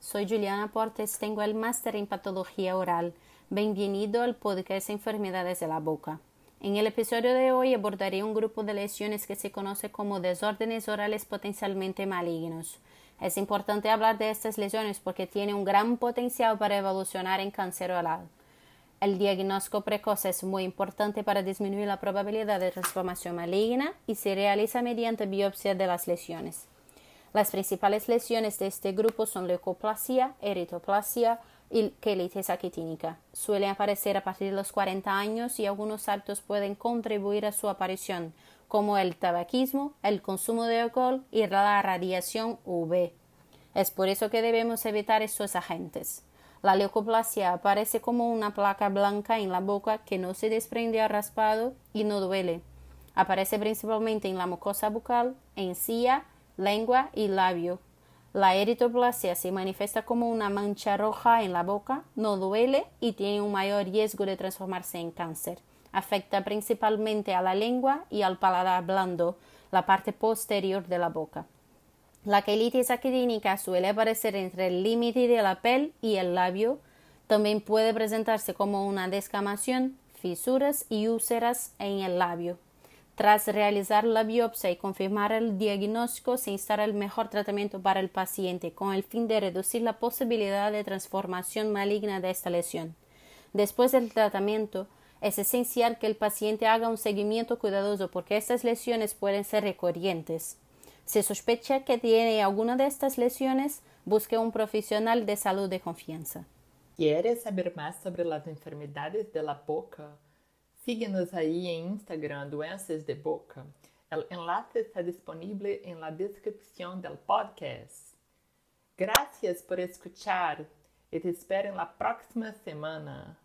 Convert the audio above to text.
Soy Juliana Portes, tengo el máster en patología oral. Bienvenido al podcast Enfermedades de la boca. En el episodio de hoy abordaré un grupo de lesiones que se conoce como desórdenes orales potencialmente malignos. Es importante hablar de estas lesiones porque tienen un gran potencial para evolucionar en cáncer oral. El diagnóstico precoz es muy importante para disminuir la probabilidad de transformación maligna y se realiza mediante biopsia de las lesiones. Las principales lesiones de este grupo son leucoplasia, eritoplasia y quelitis aquitínica. Suelen aparecer a partir de los 40 años y algunos saltos pueden contribuir a su aparición, como el tabaquismo, el consumo de alcohol y la radiación UV. Es por eso que debemos evitar estos agentes. La leucoplasia aparece como una placa blanca en la boca que no se desprende al raspado y no duele. Aparece principalmente en la mucosa bucal, encía, lengua y labio. La eritoplasia se manifiesta como una mancha roja en la boca, no duele y tiene un mayor riesgo de transformarse en cáncer. Afecta principalmente a la lengua y al paladar blando, la parte posterior de la boca. La quelitis aquidínica suele aparecer entre el límite de la piel y el labio. También puede presentarse como una descamación, fisuras y úlceras en el labio. Tras realizar la biopsia y confirmar el diagnóstico, se instala el mejor tratamiento para el paciente con el fin de reducir la posibilidad de transformación maligna de esta lesión. Después del tratamiento, es esencial que el paciente haga un seguimiento cuidadoso porque estas lesiones pueden ser recurrentes. Si sospecha que tiene alguna de estas lesiones, busque un profesional de salud de confianza. ¿Quieres saber más sobre las enfermedades de la boca? Siga-nos aí em Instagram, Doenças de Boca. O enlace está disponível em la descripción del podcast. Gracias por escuchar e te espero na próxima semana.